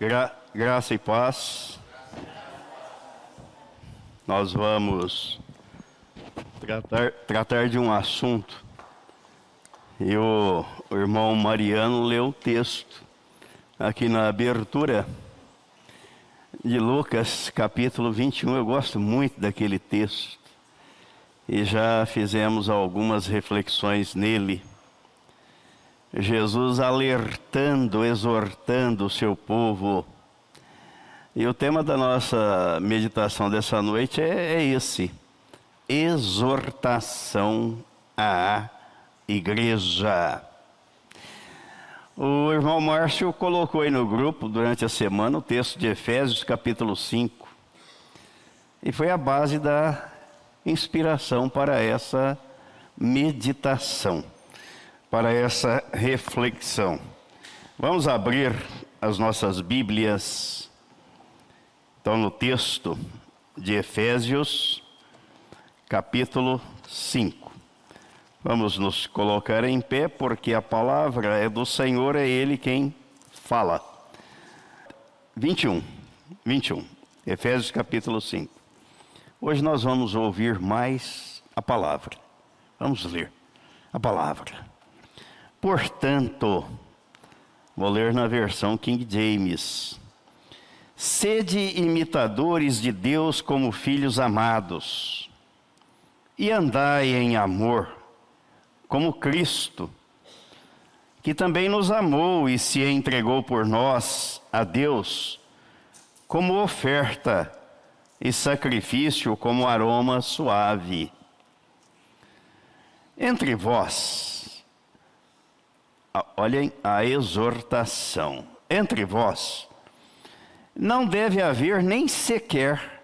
Gra graça e paz. Nós vamos tratar, tratar de um assunto. E o, o irmão Mariano leu o texto aqui na abertura de Lucas, capítulo 21. Eu gosto muito daquele texto. E já fizemos algumas reflexões nele. Jesus alertando, exortando o seu povo. E o tema da nossa meditação dessa noite é, é esse: exortação à igreja. O irmão Márcio colocou aí no grupo durante a semana o texto de Efésios, capítulo 5. E foi a base da inspiração para essa meditação para essa reflexão. Vamos abrir as nossas Bíblias, então, no texto de Efésios, capítulo 5. Vamos nos colocar em pé, porque a palavra é do Senhor, é Ele quem fala. 21, 21, Efésios capítulo 5. Hoje nós vamos ouvir mais a palavra. Vamos ler a palavra. Portanto, vou ler na versão King James. Sede imitadores de Deus como filhos amados, e andai em amor, como Cristo, que também nos amou e se entregou por nós a Deus, como oferta e sacrifício, como aroma suave. Entre vós, olhem a exortação. Entre vós, não deve haver nem sequer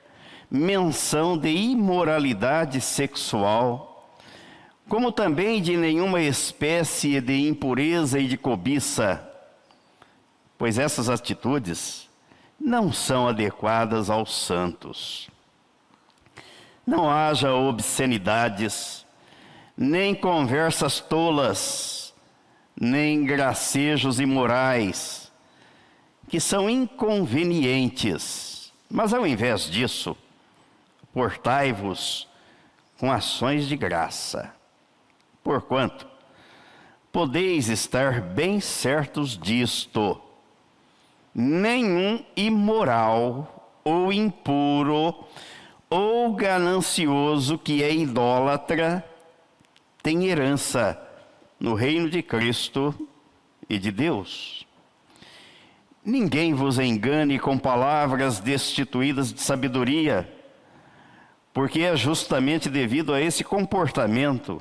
menção de imoralidade sexual, como também de nenhuma espécie de impureza e de cobiça, pois essas atitudes não são adequadas aos santos. Não haja obscenidades, nem conversas tolas, nem gracejos imorais, que são inconvenientes. Mas ao invés disso, portai-vos com ações de graça. Porquanto, podeis estar bem certos disto: nenhum imoral ou impuro ou ganancioso que é idólatra tem herança no reino de Cristo e de Deus. Ninguém vos engane com palavras destituídas de sabedoria, porque é justamente devido a esse comportamento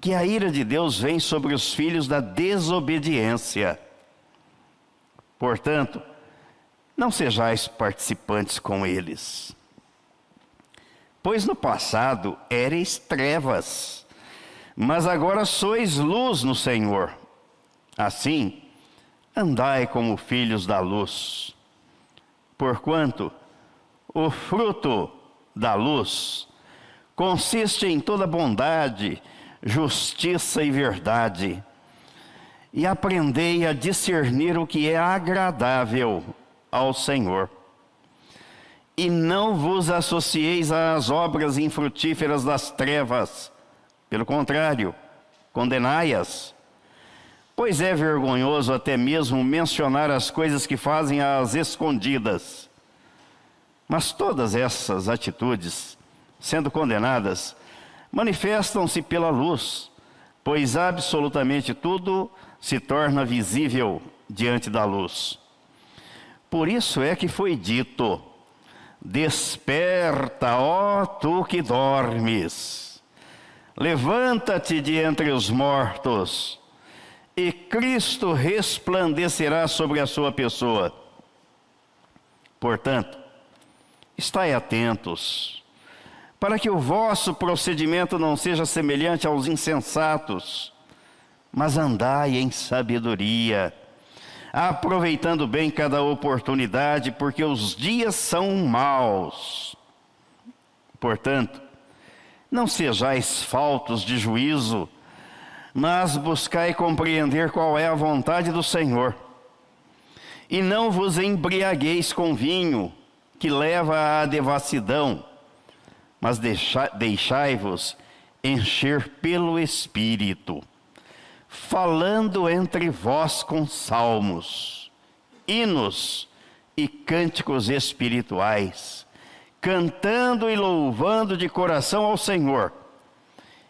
que a ira de Deus vem sobre os filhos da desobediência. Portanto, não sejais participantes com eles. Pois no passado ereis trevas, mas agora sois luz no Senhor. Assim, andai como filhos da luz. Porquanto o fruto da luz consiste em toda bondade, justiça e verdade. E aprendei a discernir o que é agradável ao Senhor. E não vos associeis às obras infrutíferas das trevas, pelo contrário, condenai-as. Pois é vergonhoso até mesmo mencionar as coisas que fazem às escondidas. Mas todas essas atitudes, sendo condenadas, manifestam-se pela luz, pois absolutamente tudo se torna visível diante da luz. Por isso é que foi dito: Desperta, ó tu que dormes Levanta-te de entre os mortos, e Cristo resplandecerá sobre a sua pessoa. Portanto, estai atentos, para que o vosso procedimento não seja semelhante aos insensatos, mas andai em sabedoria, aproveitando bem cada oportunidade, porque os dias são maus. Portanto, não sejais faltos de juízo, mas buscai compreender qual é a vontade do Senhor. E não vos embriagueis com vinho, que leva à devassidão, mas deixai-vos encher pelo Espírito, falando entre vós com salmos, hinos e cânticos espirituais, cantando e louvando de coração ao Senhor,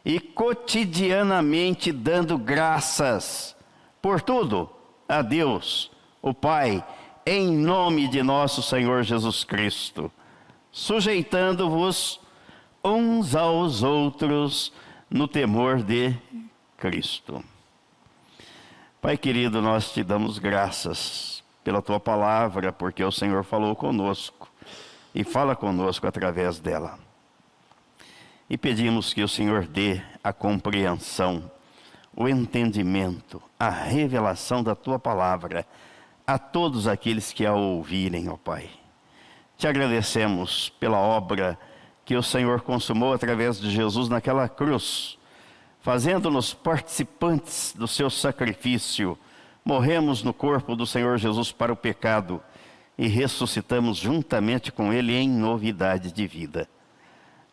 e cotidianamente dando graças por tudo a Deus, o Pai, em nome de nosso Senhor Jesus Cristo, sujeitando-vos uns aos outros no temor de Cristo. Pai querido, nós te damos graças pela tua palavra, porque o Senhor falou conosco e fala conosco através dela. E pedimos que o Senhor dê a compreensão, o entendimento, a revelação da tua palavra a todos aqueles que a ouvirem, ó Pai. Te agradecemos pela obra que o Senhor consumou através de Jesus naquela cruz, fazendo-nos participantes do seu sacrifício. Morremos no corpo do Senhor Jesus para o pecado e ressuscitamos juntamente com Ele em novidade de vida.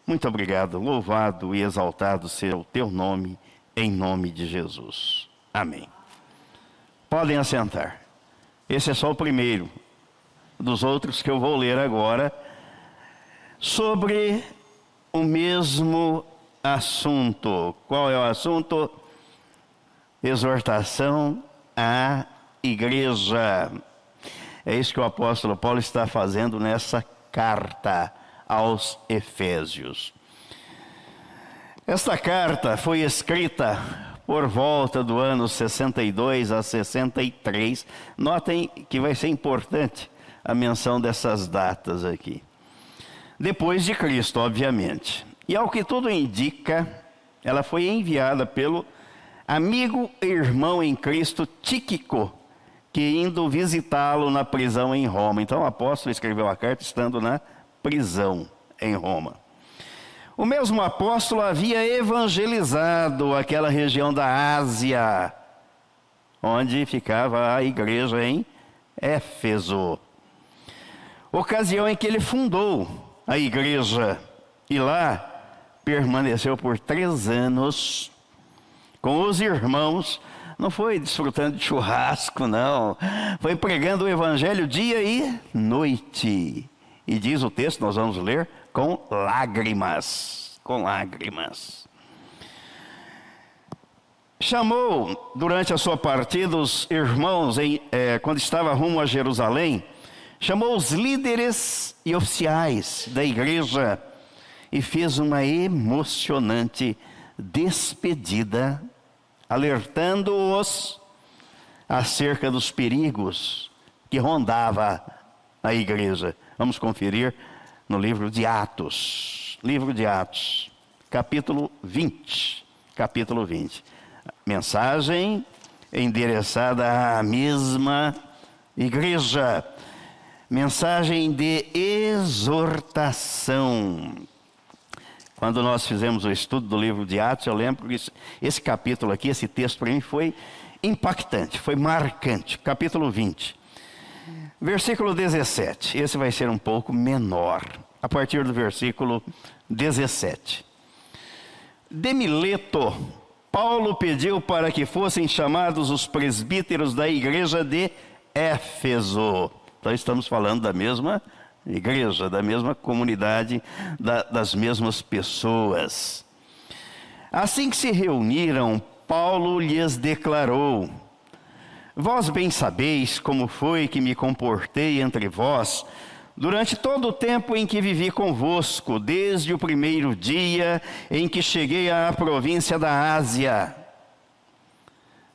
Muito obrigado, louvado e exaltado seja o teu nome, em nome de Jesus. Amém. Podem assentar. Esse é só o primeiro dos outros que eu vou ler agora, sobre o mesmo assunto. Qual é o assunto? Exortação à igreja. É isso que o apóstolo Paulo está fazendo nessa carta aos Efésios. Esta carta foi escrita por volta do ano 62 a 63. Notem que vai ser importante a menção dessas datas aqui. Depois de Cristo, obviamente. E ao que tudo indica, ela foi enviada pelo amigo e irmão em Cristo Tíquico, que indo visitá-lo na prisão em Roma. Então o apóstolo escreveu a carta estando na prisão em Roma. O mesmo apóstolo havia evangelizado aquela região da Ásia, onde ficava a igreja em Éfeso. Ocasião em que ele fundou a igreja e lá permaneceu por três anos com os irmãos não foi desfrutando de churrasco, não. Foi pregando o evangelho dia e noite. E diz o texto, nós vamos ler, com lágrimas. Com lágrimas. Chamou durante a sua partida os irmãos, em, é, quando estava rumo a Jerusalém, chamou os líderes e oficiais da igreja e fez uma emocionante despedida alertando-os acerca dos perigos que rondava a igreja. Vamos conferir no livro de Atos. Livro de Atos, capítulo 20. Capítulo 20. Mensagem endereçada à mesma igreja. Mensagem de exortação. Quando nós fizemos o estudo do livro de Atos, eu lembro que esse capítulo aqui, esse texto para mim foi impactante, foi marcante. Capítulo 20, versículo 17. Esse vai ser um pouco menor, a partir do versículo 17. De Mileto, Paulo pediu para que fossem chamados os presbíteros da igreja de Éfeso. Então estamos falando da mesma igreja, da mesma comunidade, da, das mesmas pessoas. Assim que se reuniram, Paulo lhes declarou: Vós bem sabeis como foi que me comportei entre vós durante todo o tempo em que vivi convosco, desde o primeiro dia em que cheguei à província da Ásia.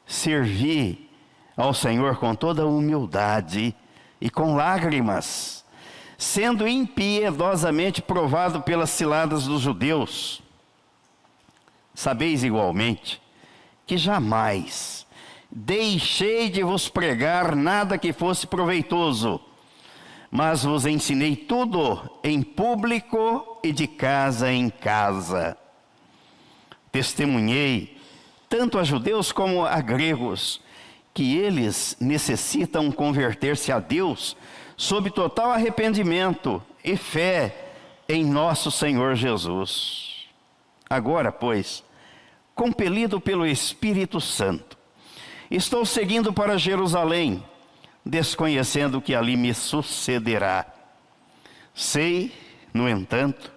Servi ao Senhor com toda humildade e com lágrimas sendo impiedosamente provado pelas ciladas dos judeus. Sabeis igualmente que jamais deixei de vos pregar nada que fosse proveitoso, mas vos ensinei tudo em público e de casa em casa. Testemunhei tanto a judeus como a gregos que eles necessitam converter-se a Deus sob total arrependimento e fé em nosso Senhor Jesus. Agora, pois, compelido pelo Espírito Santo, estou seguindo para Jerusalém, desconhecendo o que ali me sucederá. Sei, no entanto,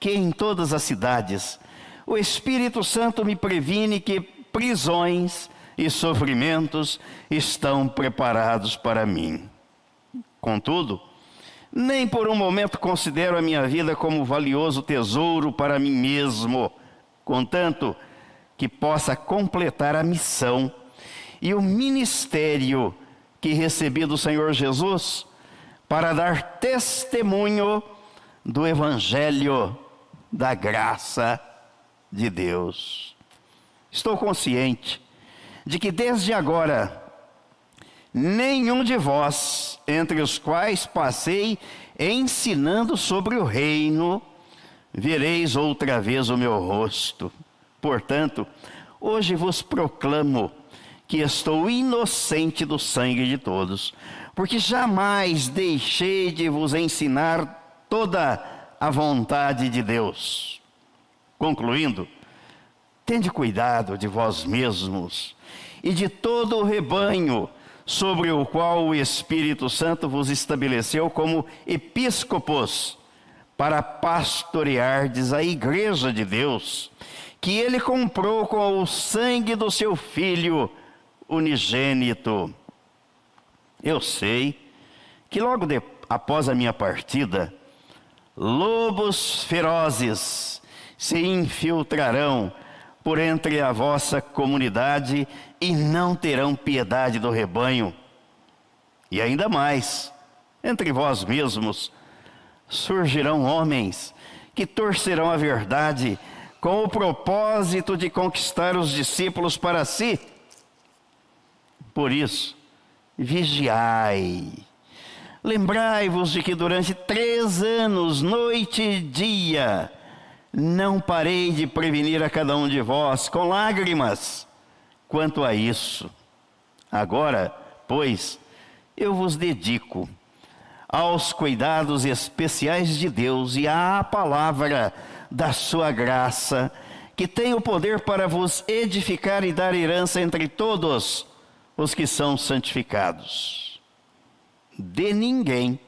que em todas as cidades o Espírito Santo me previne que prisões e sofrimentos estão preparados para mim. Contudo, nem por um momento considero a minha vida como valioso tesouro para mim mesmo, contanto que possa completar a missão e o ministério que recebi do Senhor Jesus para dar testemunho do Evangelho da graça de Deus. Estou consciente de que desde agora, nenhum de vós, entre os quais passei ensinando sobre o reino, vereis outra vez o meu rosto. Portanto, hoje vos proclamo que estou inocente do sangue de todos, porque jamais deixei de vos ensinar toda a vontade de Deus. Concluindo, tende cuidado de vós mesmos e de todo o rebanho sobre o qual o Espírito Santo vos estabeleceu como episcopos para pastoreardes a igreja de Deus, que ele comprou com o sangue do seu filho unigênito. Eu sei que logo de, após a minha partida, lobos ferozes se infiltrarão por entre a vossa comunidade e não terão piedade do rebanho. E ainda mais, entre vós mesmos surgirão homens que torcerão a verdade com o propósito de conquistar os discípulos para si. Por isso, vigiai. Lembrai-vos de que durante três anos, noite e dia, não parei de prevenir a cada um de vós com lágrimas quanto a isso. Agora, pois, eu vos dedico aos cuidados especiais de Deus e à palavra da sua graça, que tem o poder para vos edificar e dar herança entre todos os que são santificados. De ninguém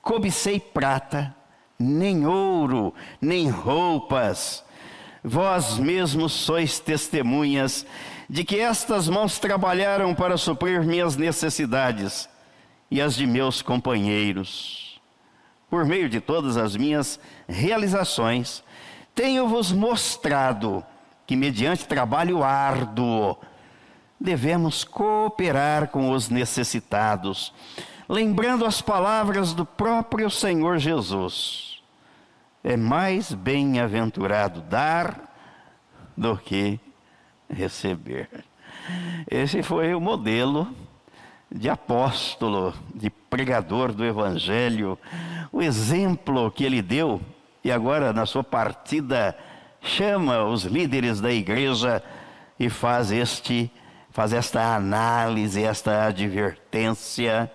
cobicei prata, nem ouro, nem roupas. Vós mesmos sois testemunhas de que estas mãos trabalharam para suprir minhas necessidades e as de meus companheiros. Por meio de todas as minhas realizações, tenho-vos mostrado que, mediante trabalho árduo, devemos cooperar com os necessitados, lembrando as palavras do próprio Senhor Jesus é mais bem-aventurado dar do que receber. Esse foi o modelo de apóstolo, de pregador do Evangelho, o exemplo que ele deu, e agora na sua partida chama os líderes da igreja e faz este faz esta análise, esta advertência,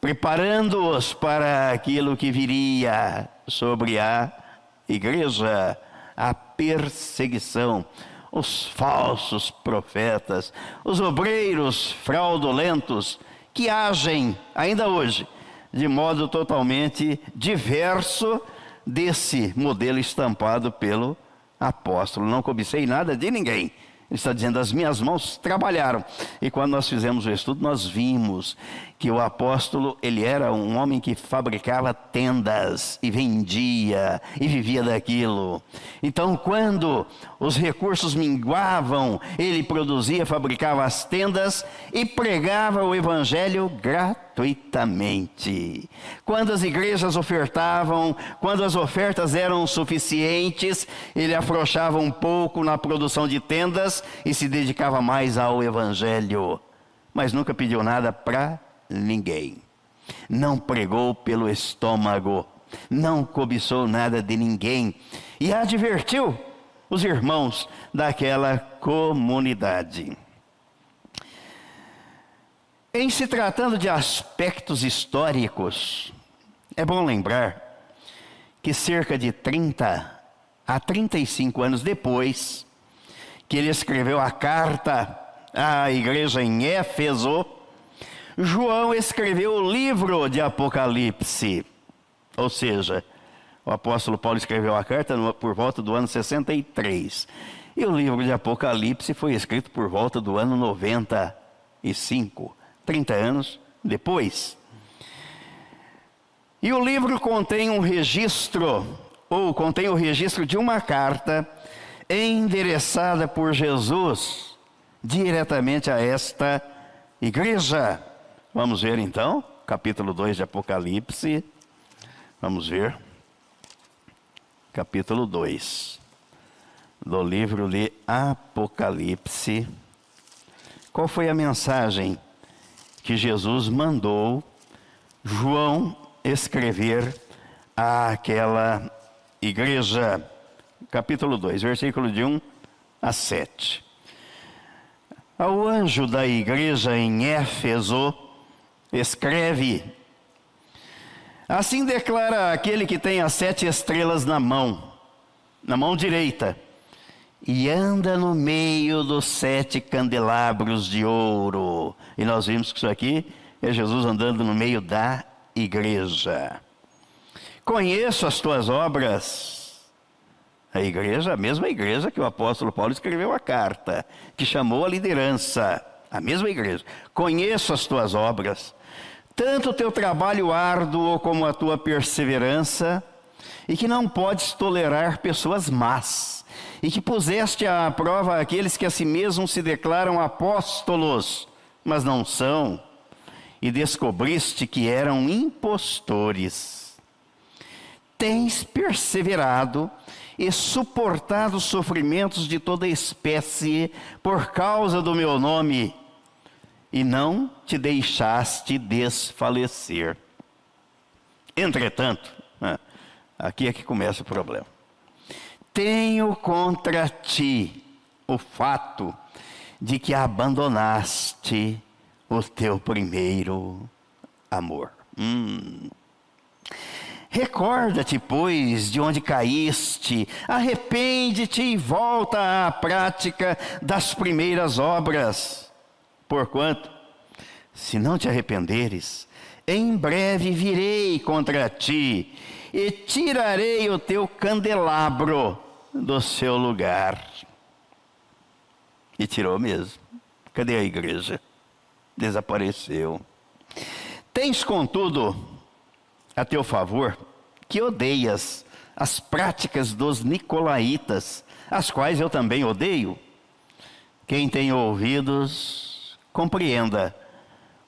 preparando-os para aquilo que viria, sobre a igreja, a perseguição, os falsos profetas, os obreiros fraudulentos que agem ainda hoje de modo totalmente diverso desse modelo estampado pelo apóstolo. Não cobicei nada de ninguém ele está dizendo: as minhas mãos trabalharam. E quando nós fizemos o estudo, nós vimos que o apóstolo, ele era um homem que fabricava tendas e vendia e vivia daquilo. Então, quando os recursos minguavam, ele produzia, fabricava as tendas e pregava o evangelho gratuitamente. Quando as igrejas ofertavam, quando as ofertas eram suficientes, ele afrouxava um pouco na produção de tendas e se dedicava mais ao evangelho. Mas nunca pediu nada para ninguém. Não pregou pelo estômago, não cobiçou nada de ninguém e advertiu os irmãos daquela comunidade. Em se tratando de aspectos históricos, é bom lembrar que cerca de 30 a 35 anos depois que ele escreveu a carta à igreja em Éfeso, João escreveu o livro de Apocalipse. Ou seja, o apóstolo Paulo escreveu a carta por volta do ano 63. E o livro de Apocalipse foi escrito por volta do ano 95, 30 anos depois. E o livro contém um registro, ou contém o registro de uma carta endereçada por Jesus diretamente a esta igreja. Vamos ver então, capítulo 2 de Apocalipse. Vamos ver. Capítulo 2 do livro de Apocalipse. Qual foi a mensagem que Jesus mandou João escrever àquela igreja? Capítulo 2, versículo de 1 a 7. Ao anjo da igreja em Éfeso, escreve: Assim declara aquele que tem as sete estrelas na mão, na mão direita e anda no meio dos sete candelabros de ouro. E nós vimos que isso aqui é Jesus andando no meio da igreja. Conheço as tuas obras. A igreja, a mesma igreja que o apóstolo Paulo escreveu a carta, que chamou a liderança, a mesma igreja. Conheço as tuas obras, tanto o teu trabalho árduo como a tua perseverança, e que não podes tolerar pessoas más e que puseste à prova aqueles que a si mesmos se declaram apóstolos, mas não são, e descobriste que eram impostores. Tens perseverado e suportado os sofrimentos de toda espécie por causa do meu nome, e não te deixaste desfalecer. Entretanto, ah, aqui é que começa o problema tenho contra ti o fato de que abandonaste o teu primeiro amor. Hum. Recorda-te, pois, de onde caíste, arrepende-te e volta à prática das primeiras obras. Porquanto, se não te arrependeres, em breve virei contra ti e tirarei o teu candelabro do seu lugar. E tirou mesmo. Cadê a igreja? Desapareceu. Tens, contudo, a teu favor que odeias as práticas dos nicolaítas, as quais eu também odeio. Quem tem ouvidos, compreenda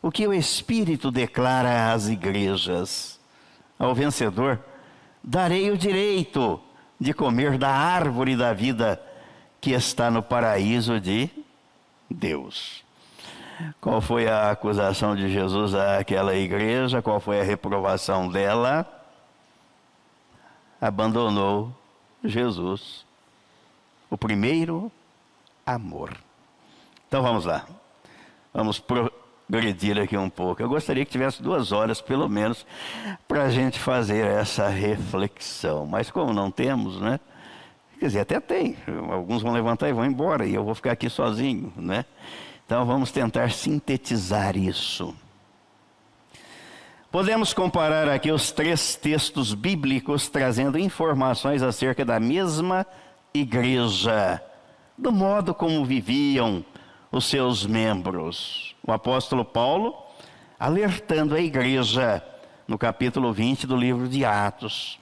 o que o Espírito declara às igrejas. Ao vencedor, darei o direito de comer da árvore da vida que está no paraíso de Deus. Qual foi a acusação de Jesus àquela igreja? Qual foi a reprovação dela? Abandonou Jesus, o primeiro amor. Então vamos lá. Vamos pro, progredir aqui um pouco. Eu gostaria que tivesse duas horas, pelo menos, para a gente fazer essa reflexão. Mas como não temos, né? Quer dizer, até tem. Alguns vão levantar e vão embora, e eu vou ficar aqui sozinho, né? Então vamos tentar sintetizar isso. Podemos comparar aqui os três textos bíblicos trazendo informações acerca da mesma igreja, do modo como viviam os seus membros. O apóstolo Paulo alertando a igreja no capítulo 20 do livro de Atos,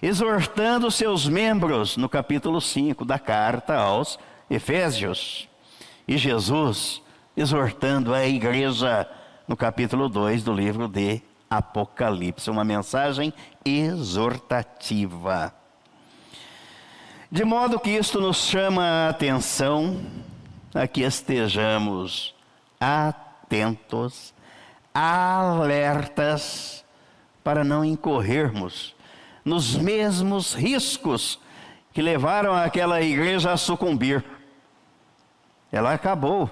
exortando seus membros no capítulo 5 da carta aos Efésios, e Jesus exortando a igreja no capítulo 2 do livro de Apocalipse, uma mensagem exortativa. De modo que isto nos chama a atenção a que estejamos atentos, alertas, para não incorrermos nos mesmos riscos que levaram aquela igreja a sucumbir. Ela acabou,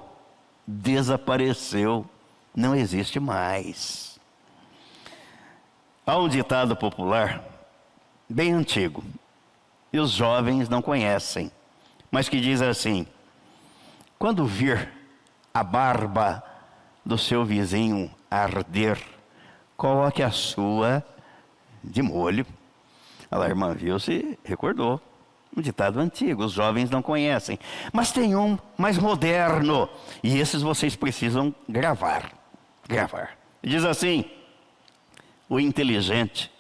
desapareceu não existe mais. Há um ditado popular, bem antigo, e os jovens não conhecem, mas que diz assim: quando vir a barba do seu vizinho arder, coloque a sua de molho. A irmã viu se recordou. Um ditado antigo, os jovens não conhecem. Mas tem um mais moderno, e esses vocês precisam gravar. Gravar. Diz assim: o inteligente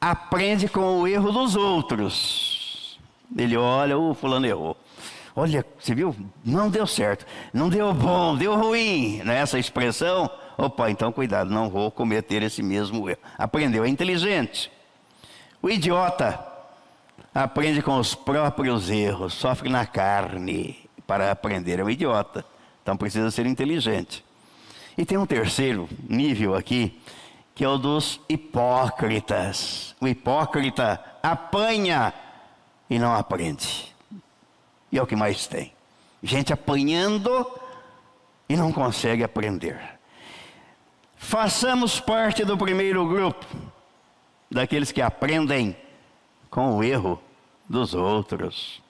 aprende com o erro dos outros. Ele olha, o fulano errou. Olha, você viu? Não deu certo. Não deu bom, deu ruim. Não é essa expressão? Opa, então cuidado, não vou cometer esse mesmo erro. Aprendeu, é inteligente. O idiota aprende com os próprios erros, sofre na carne para aprender. É um idiota. Então precisa ser inteligente. E tem um terceiro nível aqui, que é o dos hipócritas. O hipócrita apanha e não aprende. E é o que mais tem. Gente apanhando e não consegue aprender. Façamos parte do primeiro grupo, daqueles que aprendem com o erro dos outros.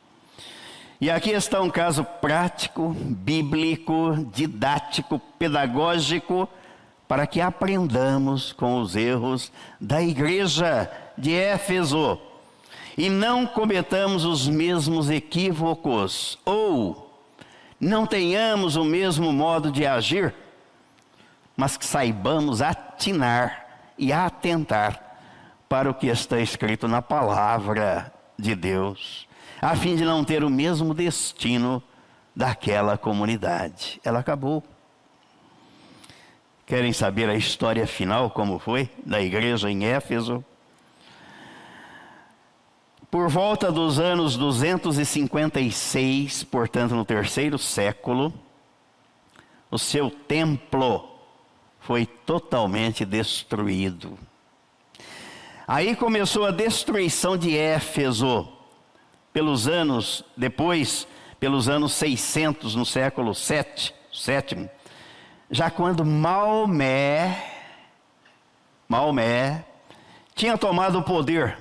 E aqui está um caso prático, bíblico, didático, pedagógico, para que aprendamos com os erros da igreja de Éfeso e não cometamos os mesmos equívocos, ou não tenhamos o mesmo modo de agir, mas que saibamos atinar e atentar para o que está escrito na palavra de Deus, a fim de não ter o mesmo destino daquela comunidade. Ela acabou. Querem saber a história final, como foi, da igreja em Éfeso? Por volta dos anos 256, portanto no terceiro século, o seu templo foi totalmente destruído. Aí começou a destruição de Éfeso, pelos anos, depois, pelos anos 600, no século 7, 7 já quando Maomé, Maomé, tinha tomado o poder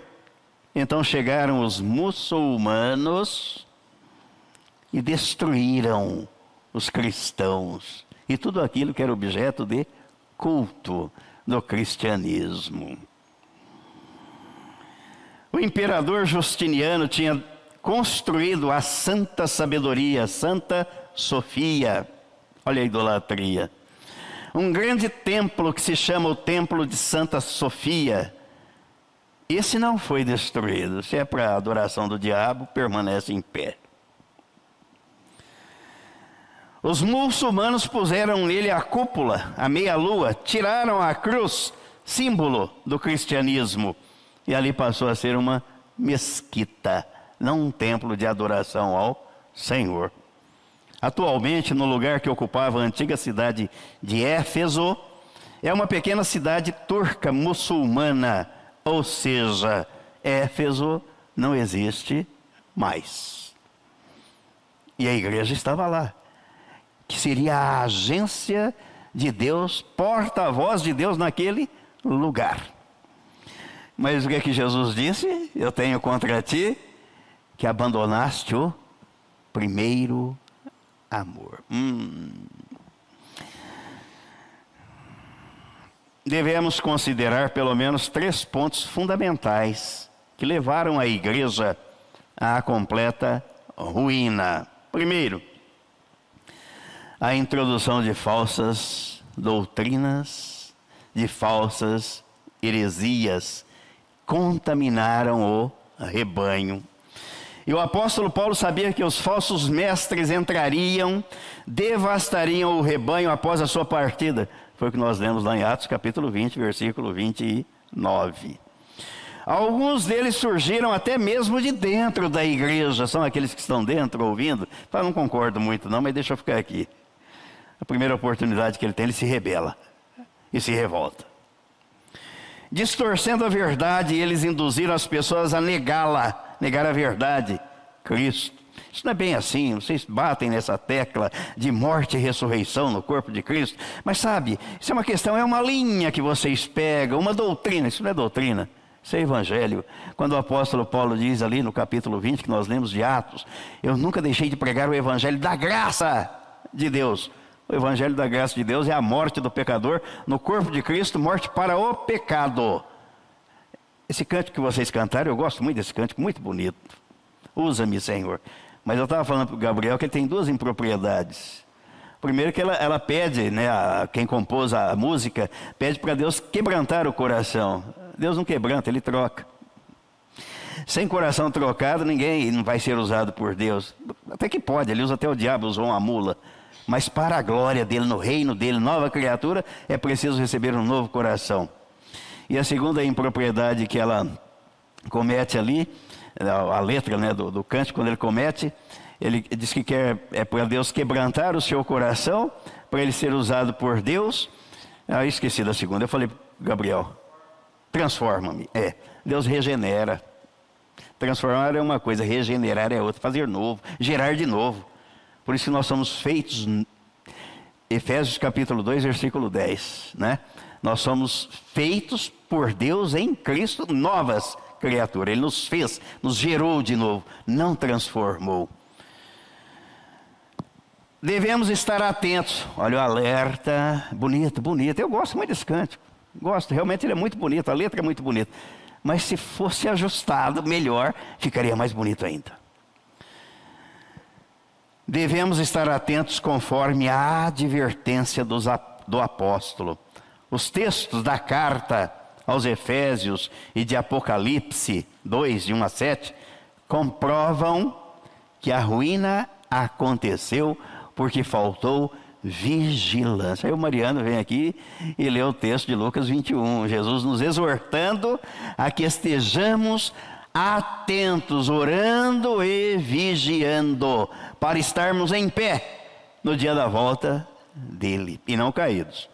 então chegaram os muçulmanos e destruíram os cristãos e tudo aquilo que era objeto de culto do cristianismo. O imperador Justiniano tinha construído a santa sabedoria, Santa Sofia. Olha a idolatria. Um grande templo que se chama o Templo de Santa Sofia esse não foi destruído. Se é para adoração do diabo, permanece em pé. Os muçulmanos puseram nele a cúpula, a meia-lua, tiraram a cruz, símbolo do cristianismo, e ali passou a ser uma mesquita, não um templo de adoração ao Senhor. Atualmente, no lugar que ocupava a antiga cidade de Éfeso, é uma pequena cidade turca muçulmana ou seja, Éfeso não existe mais. E a igreja estava lá, que seria a agência de Deus, porta-voz de Deus naquele lugar. Mas o que é que Jesus disse? Eu tenho contra ti que abandonaste o primeiro amor. Hum. Devemos considerar pelo menos três pontos fundamentais que levaram a igreja à completa ruína. Primeiro, a introdução de falsas doutrinas, de falsas heresias, contaminaram o rebanho. E o apóstolo Paulo sabia que os falsos mestres entrariam, devastariam o rebanho após a sua partida. Foi o que nós lemos lá em Atos capítulo 20, versículo 29. Alguns deles surgiram até mesmo de dentro da igreja, são aqueles que estão dentro ouvindo. Fala, não concordo muito não, mas deixa eu ficar aqui. A primeira oportunidade que ele tem, ele se rebela e se revolta. Distorcendo a verdade, eles induziram as pessoas a negá-la, negar a verdade, Cristo. Isso não é bem assim, vocês batem nessa tecla de morte e ressurreição no corpo de Cristo, mas sabe, isso é uma questão, é uma linha que vocês pegam, uma doutrina, isso não é doutrina, isso é evangelho. Quando o apóstolo Paulo diz ali no capítulo 20, que nós lemos de Atos, eu nunca deixei de pregar o evangelho da graça de Deus. O evangelho da graça de Deus é a morte do pecador no corpo de Cristo, morte para o pecado. Esse cântico que vocês cantaram, eu gosto muito desse cântico, muito bonito. Usa-me, Senhor. Mas eu estava falando para o Gabriel que ele tem duas impropriedades. Primeiro que ela, ela pede, né, a, quem compôs a música, pede para Deus quebrantar o coração. Deus não quebranta, Ele troca. Sem coração trocado, ninguém não vai ser usado por Deus. Até que pode, ele usa até o diabo, usou uma mula. Mas para a glória dele, no reino dele, nova criatura, é preciso receber um novo coração. E a segunda impropriedade que ela comete ali, a letra né, do, do cântico, quando ele comete, ele diz que quer é para Deus quebrantar o seu coração, para ele ser usado por Deus. Ah, esqueci da segunda. Eu falei, Gabriel, transforma-me. É, Deus regenera. Transformar é uma coisa, regenerar é outra, fazer novo, gerar de novo. Por isso que nós somos feitos, Efésios capítulo 2, versículo 10, né? Nós somos feitos por Deus em Cristo novas criaturas. Ele nos fez, nos gerou de novo, não transformou. Devemos estar atentos. Olha o alerta, bonito, bonito. Eu gosto muito desse cântico. Gosto, realmente ele é muito bonito, a letra é muito bonita. Mas se fosse ajustado melhor, ficaria mais bonito ainda devemos estar atentos conforme a advertência dos, do apóstolo. Os textos da carta aos Efésios e de Apocalipse 2, de 1 a 7, comprovam que a ruína aconteceu porque faltou vigilância. Aí o Mariano vem aqui e lê o texto de Lucas 21, Jesus nos exortando a que estejamos atentos, orando e vigiando, para estarmos em pé no dia da volta dele e não caídos.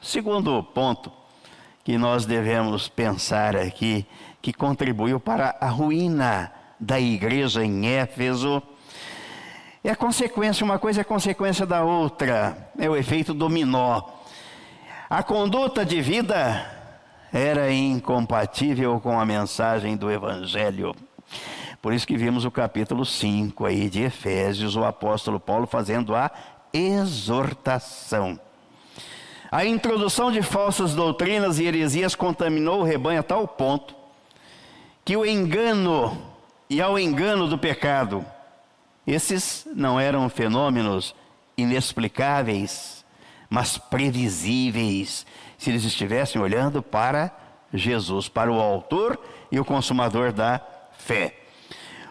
Segundo ponto que nós devemos pensar aqui, que contribuiu para a ruína da igreja em Éfeso, é consequência, uma coisa é consequência da outra, é o efeito dominó. A conduta de vida era incompatível com a mensagem do Evangelho. Por isso que vimos o capítulo 5 aí de Efésios, o apóstolo Paulo fazendo a exortação. A introdução de falsas doutrinas e heresias contaminou o rebanho a tal ponto que o engano e ao engano do pecado, esses não eram fenômenos inexplicáveis, mas previsíveis, se eles estivessem olhando para Jesus, para o Autor e o Consumador da fé.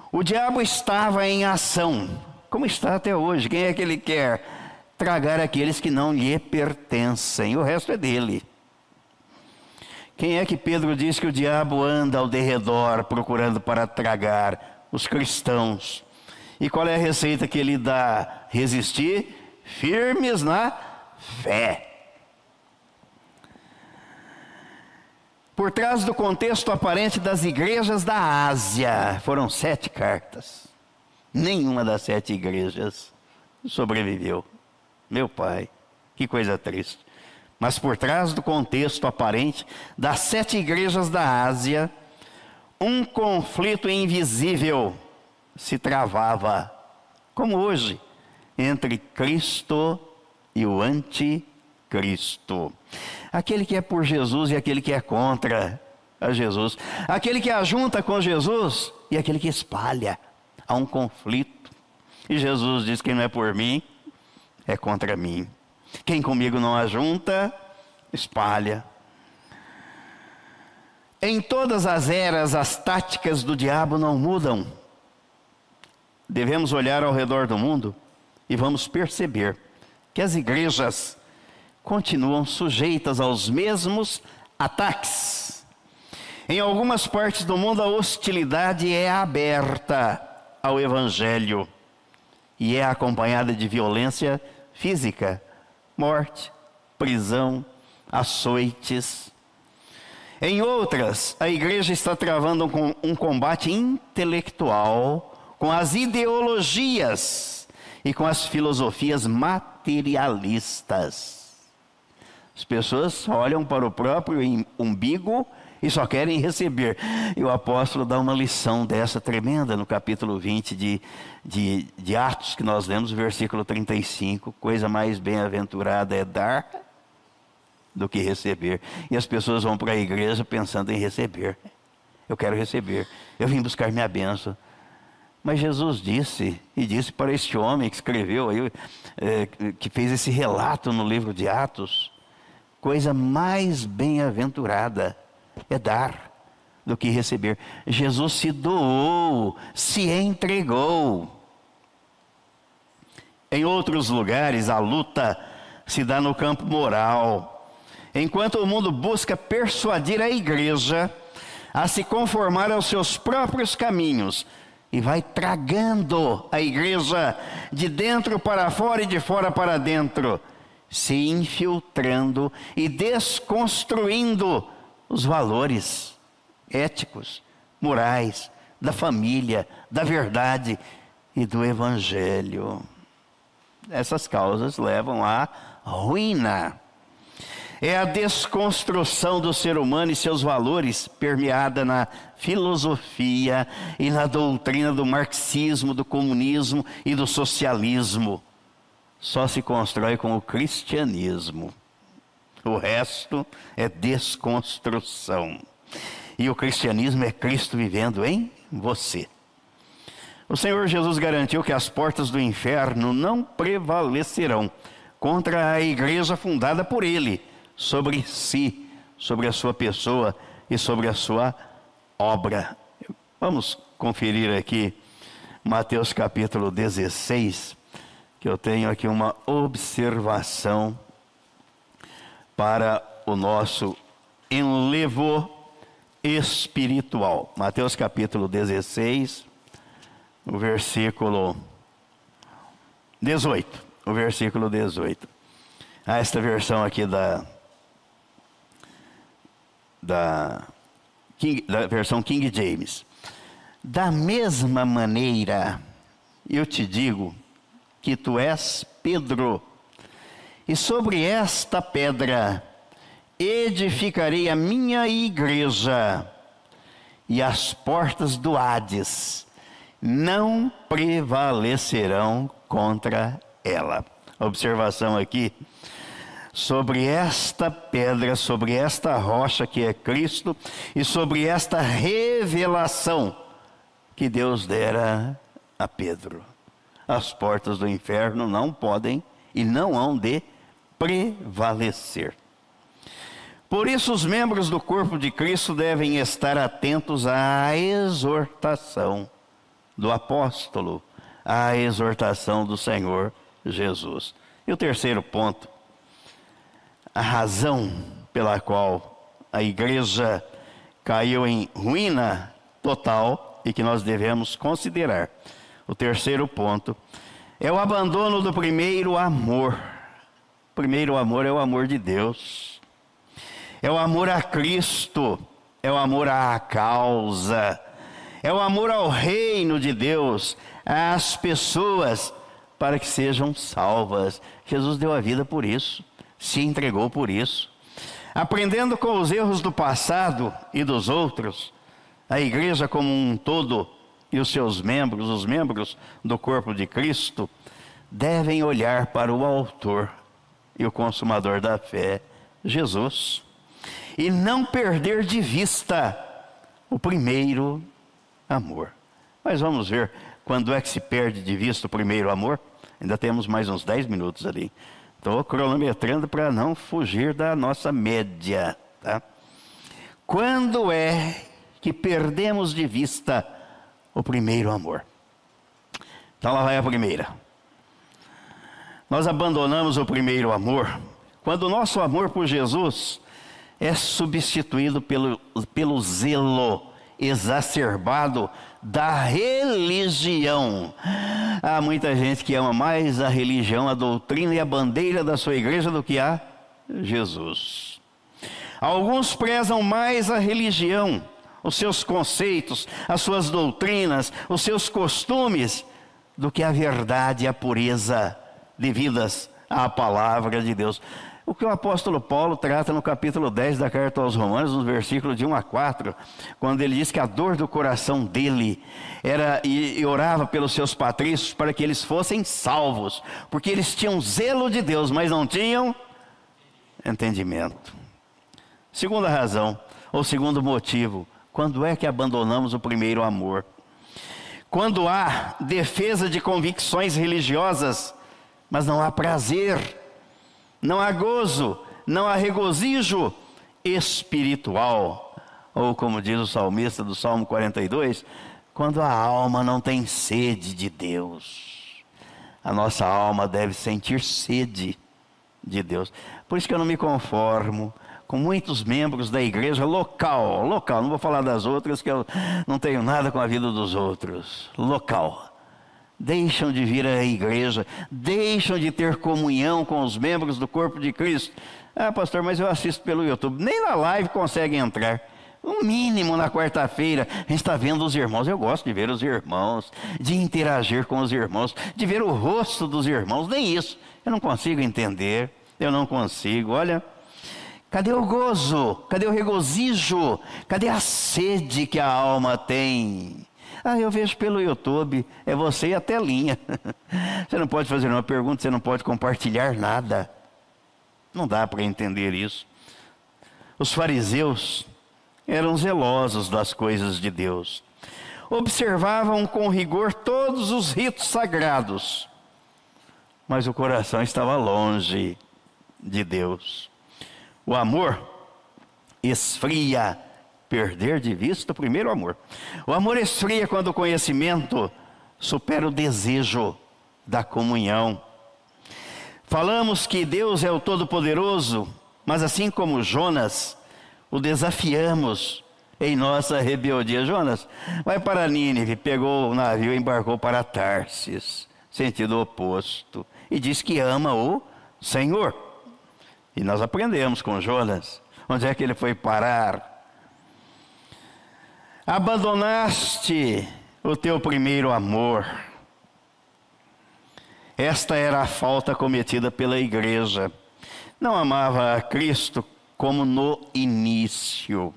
O diabo estava em ação, como está até hoje. Quem é que ele quer? Tragar aqueles que não lhe pertencem, o resto é dele. Quem é que Pedro diz que o diabo anda ao derredor procurando para tragar? Os cristãos. E qual é a receita que ele dá? Resistir firmes na fé. Por trás do contexto aparente das igrejas da Ásia, foram sete cartas. Nenhuma das sete igrejas sobreviveu. Meu pai, que coisa triste. Mas por trás do contexto aparente das sete igrejas da Ásia, um conflito invisível se travava, como hoje, entre Cristo e o anticristo. Aquele que é por Jesus e aquele que é contra a Jesus. Aquele que ajunta com Jesus e aquele que espalha. Há um conflito. E Jesus diz: quem não é por mim, é contra mim. Quem comigo não ajunta, espalha. Em todas as eras, as táticas do diabo não mudam. Devemos olhar ao redor do mundo e vamos perceber que as igrejas continuam sujeitas aos mesmos ataques. Em algumas partes do mundo, a hostilidade é aberta ao Evangelho e é acompanhada de violência física, morte, prisão, açoites. Em outras, a igreja está travando um combate intelectual com as ideologias e com as filosofias materialistas. As pessoas olham para o próprio umbigo e só querem receber. E o apóstolo dá uma lição dessa tremenda no capítulo 20 de, de, de Atos, que nós lemos, versículo 35. Coisa mais bem-aventurada é dar do que receber. E as pessoas vão para a igreja pensando em receber. Eu quero receber. Eu vim buscar minha bênção. Mas Jesus disse, e disse para este homem que escreveu aí, é, que fez esse relato no livro de Atos, coisa mais bem-aventurada é dar do que receber. Jesus se doou, se entregou. Em outros lugares, a luta se dá no campo moral. Enquanto o mundo busca persuadir a igreja a se conformar aos seus próprios caminhos, e vai tragando a igreja de dentro para fora e de fora para dentro, se infiltrando e desconstruindo os valores éticos, morais, da família, da verdade e do evangelho. Essas causas levam à ruína. É a desconstrução do ser humano e seus valores, permeada na filosofia e na doutrina do marxismo, do comunismo e do socialismo. Só se constrói com o cristianismo. O resto é desconstrução. E o cristianismo é Cristo vivendo em você. O Senhor Jesus garantiu que as portas do inferno não prevalecerão contra a igreja fundada por Ele, sobre si, sobre a sua pessoa e sobre a sua obra. Vamos conferir aqui Mateus capítulo 16, que eu tenho aqui uma observação para o nosso enlevo espiritual. Mateus capítulo 16, o versículo 18. O versículo 18. Ah, esta versão aqui da, da, King, da versão King James. Da mesma maneira, eu te digo que tu és Pedro e sobre esta pedra edificarei a minha igreja, e as portas do Hades não prevalecerão contra ela. Observação aqui sobre esta pedra, sobre esta rocha que é Cristo e sobre esta revelação que Deus dera a Pedro. As portas do inferno não podem e não hão de prevalecer. Por isso, os membros do corpo de Cristo devem estar atentos à exortação do apóstolo, à exortação do Senhor Jesus. E o terceiro ponto, a razão pela qual a igreja caiu em ruína total e que nós devemos considerar. O terceiro ponto é o abandono do primeiro amor primeiro amor é o amor de Deus, é o amor a Cristo, é o amor à causa, é o amor ao reino de Deus, às pessoas, para que sejam salvas. Jesus deu a vida por isso, se entregou por isso. Aprendendo com os erros do passado e dos outros, a igreja como um todo e os seus membros, os membros do corpo de Cristo, devem olhar para o Autor e o consumador da fé, Jesus. E não perder de vista o primeiro amor. Mas vamos ver quando é que se perde de vista o primeiro amor. Ainda temos mais uns 10 minutos ali. Estou cronometrando para não fugir da nossa média. Tá? Quando é que perdemos de vista o primeiro amor? Então lá vai a primeira. Nós abandonamos o primeiro amor quando o nosso amor por Jesus é substituído pelo, pelo zelo exacerbado da religião. Há muita gente que ama mais a religião, a doutrina e a bandeira da sua igreja do que a Jesus. Alguns prezam mais a religião, os seus conceitos, as suas doutrinas, os seus costumes, do que a verdade e a pureza devidas à palavra de Deus. O que o apóstolo Paulo trata no capítulo 10 da carta aos Romanos, no versículo de 1 a 4, quando ele diz que a dor do coração dele era e, e orava pelos seus patrícios para que eles fossem salvos, porque eles tinham zelo de Deus, mas não tinham entendimento. Segunda razão, ou segundo motivo, quando é que abandonamos o primeiro amor? Quando há defesa de convicções religiosas, mas não há prazer não há gozo, não há regozijo espiritual. Ou como diz o salmista do Salmo 42, quando a alma não tem sede de Deus. A nossa alma deve sentir sede de Deus. Por isso que eu não me conformo com muitos membros da igreja local, local, não vou falar das outras que eu não tenho nada com a vida dos outros, local deixam de vir à igreja, deixam de ter comunhão com os membros do corpo de Cristo. Ah, pastor, mas eu assisto pelo YouTube. Nem na live consegue entrar. O mínimo na quarta-feira, a gente está vendo os irmãos. Eu gosto de ver os irmãos, de interagir com os irmãos, de ver o rosto dos irmãos. Nem isso. Eu não consigo entender. Eu não consigo. Olha, cadê o gozo? Cadê o regozijo? Cadê a sede que a alma tem? Ah, eu vejo pelo YouTube, é você e a telinha. Você não pode fazer uma pergunta, você não pode compartilhar nada. Não dá para entender isso. Os fariseus eram zelosos das coisas de Deus. Observavam com rigor todos os ritos sagrados, mas o coração estava longe de Deus. O amor esfria perder de vista o primeiro amor. O amor esfria quando o conhecimento supera o desejo da comunhão. Falamos que Deus é o Todo-Poderoso, mas assim como Jonas, o desafiamos em nossa rebeldia. Jonas, vai para Nínive, pegou o navio e embarcou para Tarsis, sentido oposto, e diz que ama o Senhor. E nós aprendemos com Jonas. Onde é que ele foi parar? Abandonaste o teu primeiro amor. Esta era a falta cometida pela igreja. Não amava a Cristo como no início.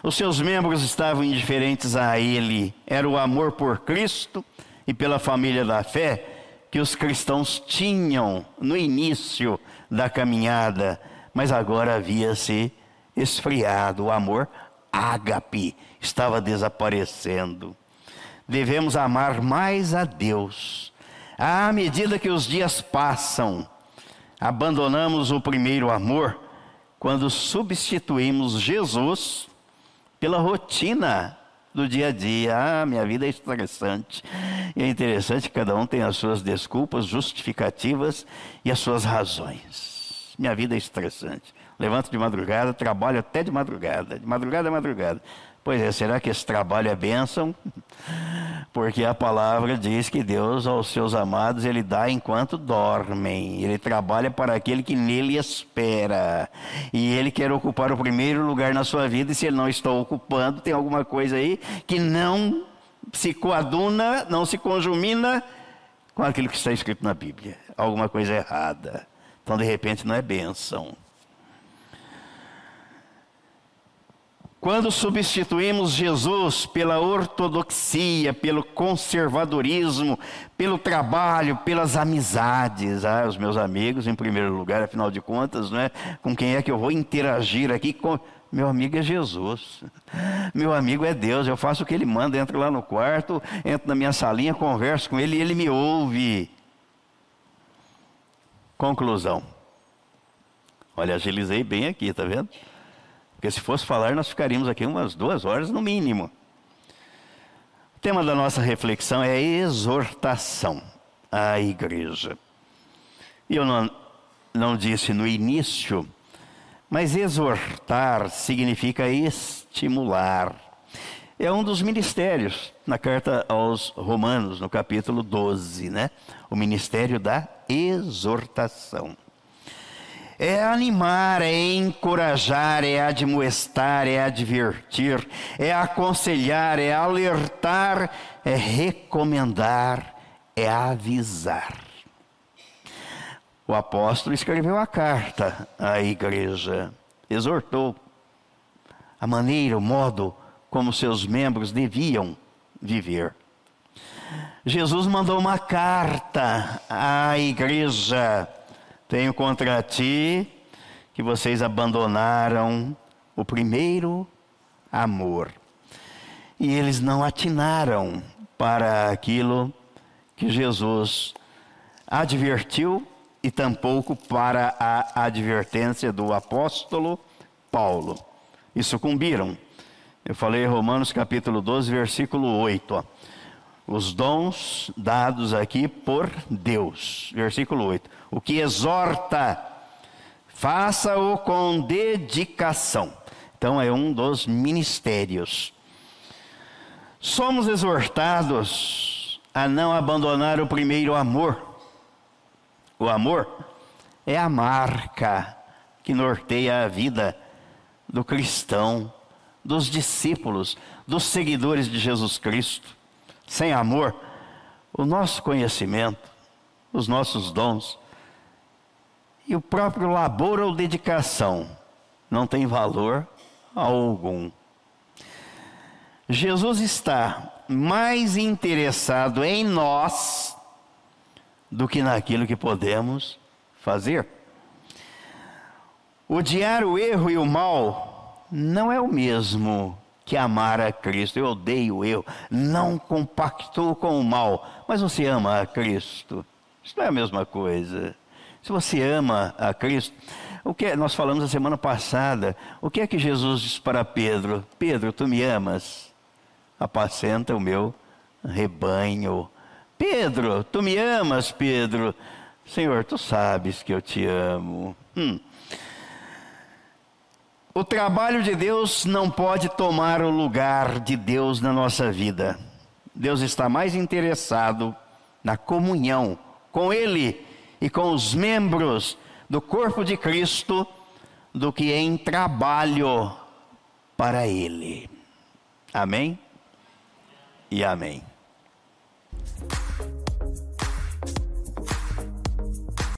Os seus membros estavam indiferentes a Ele. Era o amor por Cristo e pela família da fé que os cristãos tinham no início da caminhada, mas agora havia se esfriado o amor ágape estava desaparecendo. Devemos amar mais a Deus. À medida que os dias passam, abandonamos o primeiro amor quando substituímos Jesus pela rotina do dia a dia. Ah, minha vida é estressante. E é interessante que cada um tem as suas desculpas, justificativas e as suas razões. Minha vida é estressante. Levanto de madrugada, trabalho até de madrugada, de madrugada a madrugada. Pois é, será que esse trabalho é bênção? Porque a palavra diz que Deus aos seus amados ele dá enquanto dormem. Ele trabalha para aquele que nele espera. E ele quer ocupar o primeiro lugar na sua vida e se ele não está ocupando, tem alguma coisa aí que não se coaduna, não se conjumina com aquilo que está escrito na Bíblia. Alguma coisa errada. Então, de repente, não é bênção. Quando substituímos Jesus pela ortodoxia, pelo conservadorismo, pelo trabalho, pelas amizades, ah, os meus amigos em primeiro lugar, afinal de contas, não é? Com quem é que eu vou interagir aqui? Com... Meu amigo é Jesus. Meu amigo é Deus. Eu faço o que ele manda, entro lá no quarto, entro na minha salinha, converso com ele e ele me ouve. Conclusão. Olha, agilizei bem aqui, tá vendo? Porque se fosse falar, nós ficaríamos aqui umas duas horas no mínimo. O tema da nossa reflexão é exortação à igreja. E eu não, não disse no início, mas exortar significa estimular. É um dos ministérios na carta aos Romanos, no capítulo 12, né? O ministério da exortação. É animar, é encorajar, é admoestar, é advertir, é aconselhar, é alertar, é recomendar, é avisar. O apóstolo escreveu a carta à igreja, exortou a maneira, o modo como seus membros deviam viver. Jesus mandou uma carta à igreja. Tenho contra ti que vocês abandonaram o primeiro amor. E eles não atinaram para aquilo que Jesus advertiu e tampouco para a advertência do apóstolo Paulo. E sucumbiram. Eu falei Romanos capítulo 12, versículo 8. Ó os dons dados aqui por Deus. Versículo 8. O que exorta, faça-o com dedicação. Então é um dos ministérios. Somos exortados a não abandonar o primeiro amor. O amor é a marca que norteia a vida do cristão, dos discípulos, dos seguidores de Jesus Cristo sem amor, o nosso conhecimento, os nossos dons e o próprio labor ou dedicação não tem valor algum. Jesus está mais interessado em nós do que naquilo que podemos fazer. Odiar o erro e o mal não é o mesmo que amar a Cristo. Eu odeio eu, não compactuo com o mal, mas você ama a Cristo. Isso não é a mesma coisa. Se você ama a Cristo, o que nós falamos a semana passada, o que é que Jesus disse para Pedro? Pedro, tu me amas? Apacenta o meu rebanho. Pedro, tu me amas, Pedro? Senhor, tu sabes que eu te amo. Hum. O trabalho de Deus não pode tomar o lugar de Deus na nossa vida. Deus está mais interessado na comunhão com Ele e com os membros do corpo de Cristo do que em trabalho para Ele. Amém? E amém.